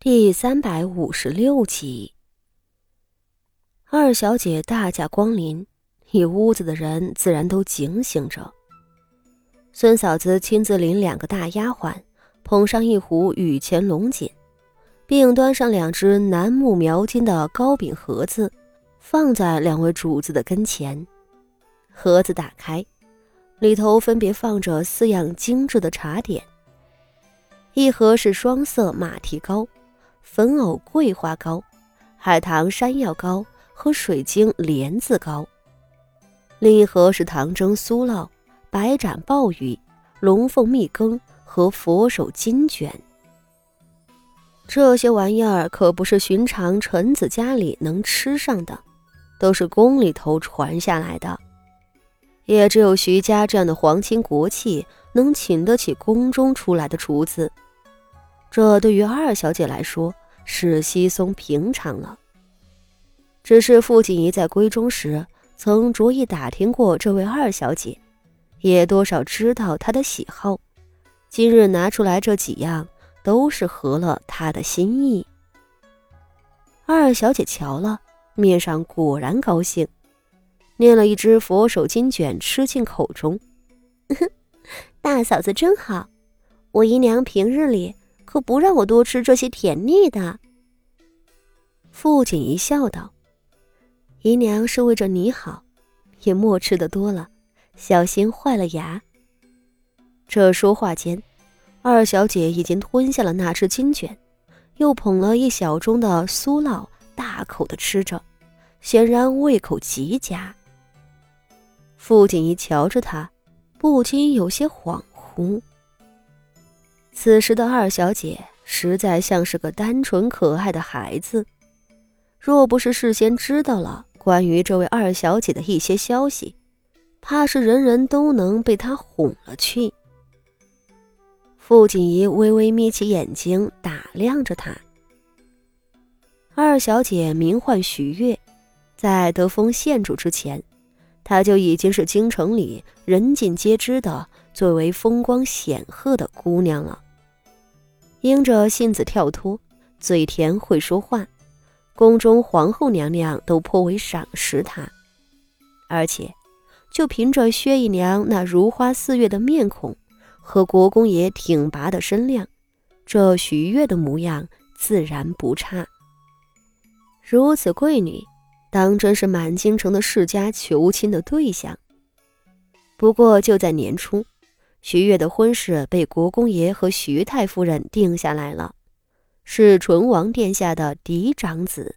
第三百五十六集，二小姐大驾光临，一屋子的人自然都警醒着。孙嫂子亲自领两个大丫鬟，捧上一壶雨前龙井，并端上两只楠木描金的糕饼盒子，放在两位主子的跟前。盒子打开，里头分别放着四样精致的茶点，一盒是双色马蹄糕。粉藕桂花糕、海棠山药糕和水晶莲子糕，另一盒是糖蒸酥酪、白斩鲍鱼、龙凤蜜羹和佛手金卷。这些玩意儿可不是寻常臣子家里能吃上的，都是宫里头传下来的。也只有徐家这样的皇亲国戚能请得起宫中出来的厨子。这对于二小姐来说是稀松平常了。只是傅锦仪在闺中时曾着意打听过这位二小姐，也多少知道她的喜好。今日拿出来这几样，都是合了她的心意。二小姐瞧了，面上果然高兴，捏了一只佛手金卷吃进口中。大嫂子真好，我姨娘平日里。可不让我多吃这些甜腻的。傅锦仪笑道：“姨娘是为着你好，也莫吃的多了，小心坏了牙。”这说话间，二小姐已经吞下了那只金卷，又捧了一小盅的酥酪，大口的吃着，显然胃口极佳。傅锦仪瞧着她，不禁有些恍惚。此时的二小姐实在像是个单纯可爱的孩子，若不是事先知道了关于这位二小姐的一些消息，怕是人人都能被她哄了去。傅锦仪微微眯起眼睛打量着她。二小姐名唤徐月，在得封县主之前，她就已经是京城里人尽皆知的最为风光显赫的姑娘了。因着性子跳脱，嘴甜会说话，宫中皇后娘娘都颇为赏识她。而且，就凭着薛姨娘那如花似月的面孔和国公爷挺拔的身量，这徐月的模样自然不差。如此贵女，当真是满京城的世家求亲的对象。不过就在年初。徐悦的婚事被国公爷和徐太夫人定下来了，是纯王殿下的嫡长子。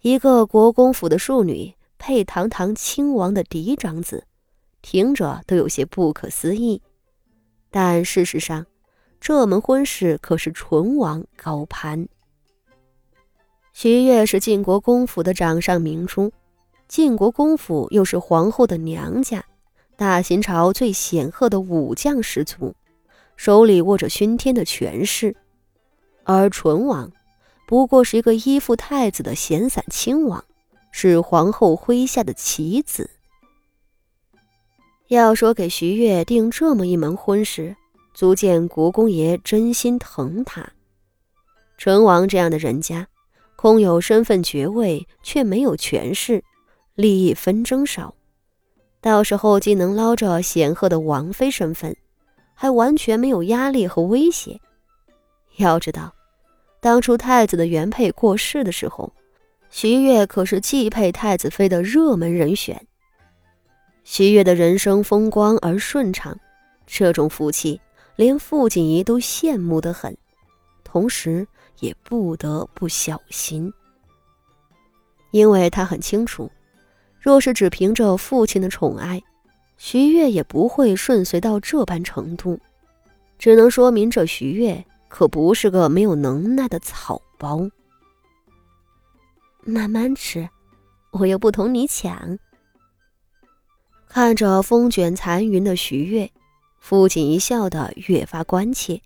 一个国公府的庶女配堂堂亲王的嫡长子，听着都有些不可思议。但事实上，这门婚事可是纯王高攀。徐悦是晋国公府的掌上明珠，晋国公府又是皇后的娘家。大秦朝最显赫的武将十足，手里握着熏天的权势，而淳王不过是一个依附太子的闲散亲王，是皇后麾下的棋子。要说给徐悦定这么一门婚事，足见国公爷真心疼他。淳王这样的人家，空有身份爵位，却没有权势，利益纷争少。到时候既能捞着显赫的王妃身份，还完全没有压力和威胁。要知道，当初太子的原配过世的时候，徐悦可是继配太子妃的热门人选。徐悦的人生风光而顺畅，这种福气连傅锦仪都羡慕得很，同时也不得不小心，因为他很清楚。若是只凭着父亲的宠爱，徐悦也不会顺遂到这般程度，只能说明这徐悦可不是个没有能耐的草包。慢慢吃，我又不同你抢。看着风卷残云的徐悦，父亲一笑的越发关切，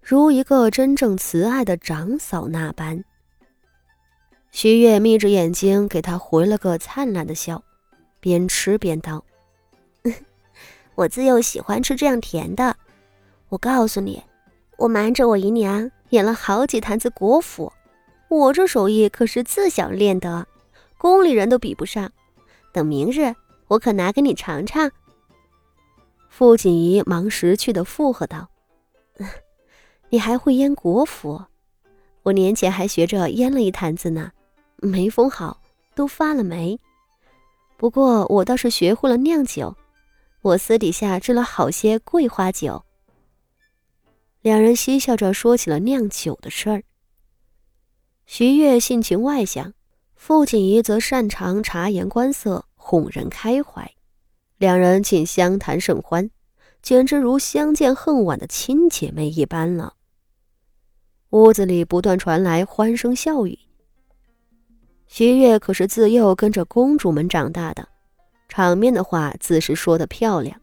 如一个真正慈爱的长嫂那般。徐月眯着眼睛给他回了个灿烂的笑，边吃边道：“ 我自幼喜欢吃这样甜的。我告诉你，我瞒着我姨娘演了好几坛子国府，我这手艺可是自小练的，宫里人都比不上。等明日，我可拿给你尝尝。”傅锦仪忙识趣的附和道：“ 你还会腌国府？我年前还学着腌了一坛子呢，没封好，都发了霉。不过我倒是学会了酿酒，我私底下制了好些桂花酒。”两人嬉笑着说起了酿酒的事儿。徐悦性情外向，傅锦仪则擅长察言观色，哄人开怀。两人竟相谈甚欢，简直如相见恨晚的亲姐妹一般了。屋子里不断传来欢声笑语。徐月可是自幼跟着公主们长大的，场面的话自是说的漂亮。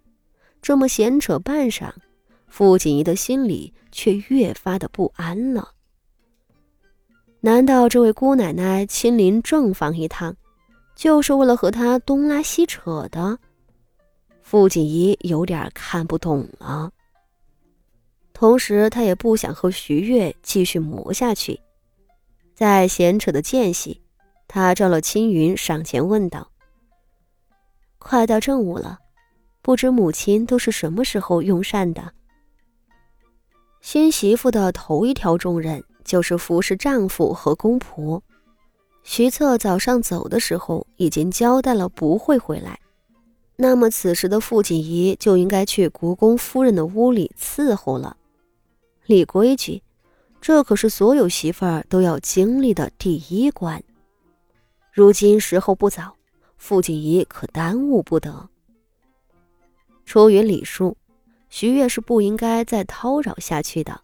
这么闲扯半晌，傅锦仪的心里却越发的不安了。难道这位姑奶奶亲临正房一趟，就是为了和她东拉西扯的？傅锦仪有点看不懂了，同时他也不想和徐月继续磨下去。在闲扯的间隙，他召了青云上前问道：“快到正午了，不知母亲都是什么时候用膳的？”新媳妇的头一条重任就是服侍丈夫和公婆。徐策早上走的时候已经交代了，不会回来。那么此时的傅锦仪就应该去国公夫人的屋里伺候了，立规矩，这可是所有媳妇儿都要经历的第一关。如今时候不早，傅锦仪可耽误不得。出于礼数，徐月是不应该再叨扰下去的。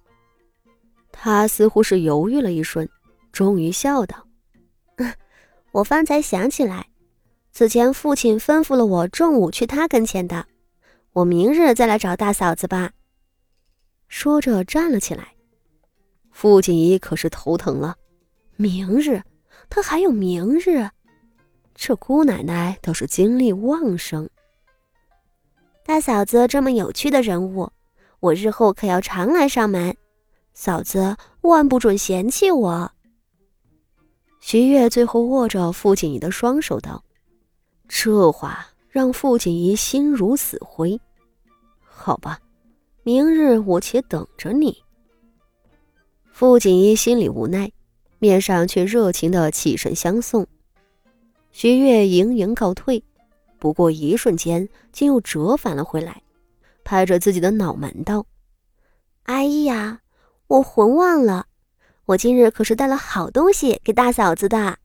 他似乎是犹豫了一瞬，终于笑道：“我方才想起来。”此前父亲吩咐了我中午去他跟前的，我明日再来找大嫂子吧。说着站了起来。傅锦仪可是头疼了，明日，他还有明日，这姑奶奶倒是精力旺盛。大嫂子这么有趣的人物，我日后可要常来上门，嫂子万不准嫌弃我。徐月最后握着傅锦仪的双手道。这话让傅锦仪心如死灰。好吧，明日我且等着你。傅锦仪心里无奈，面上却热情的起身相送。徐月盈盈告退，不过一瞬间，竟又折返了回来，拍着自己的脑门道：“哎呀，我魂忘了，我今日可是带了好东西给大嫂子的。”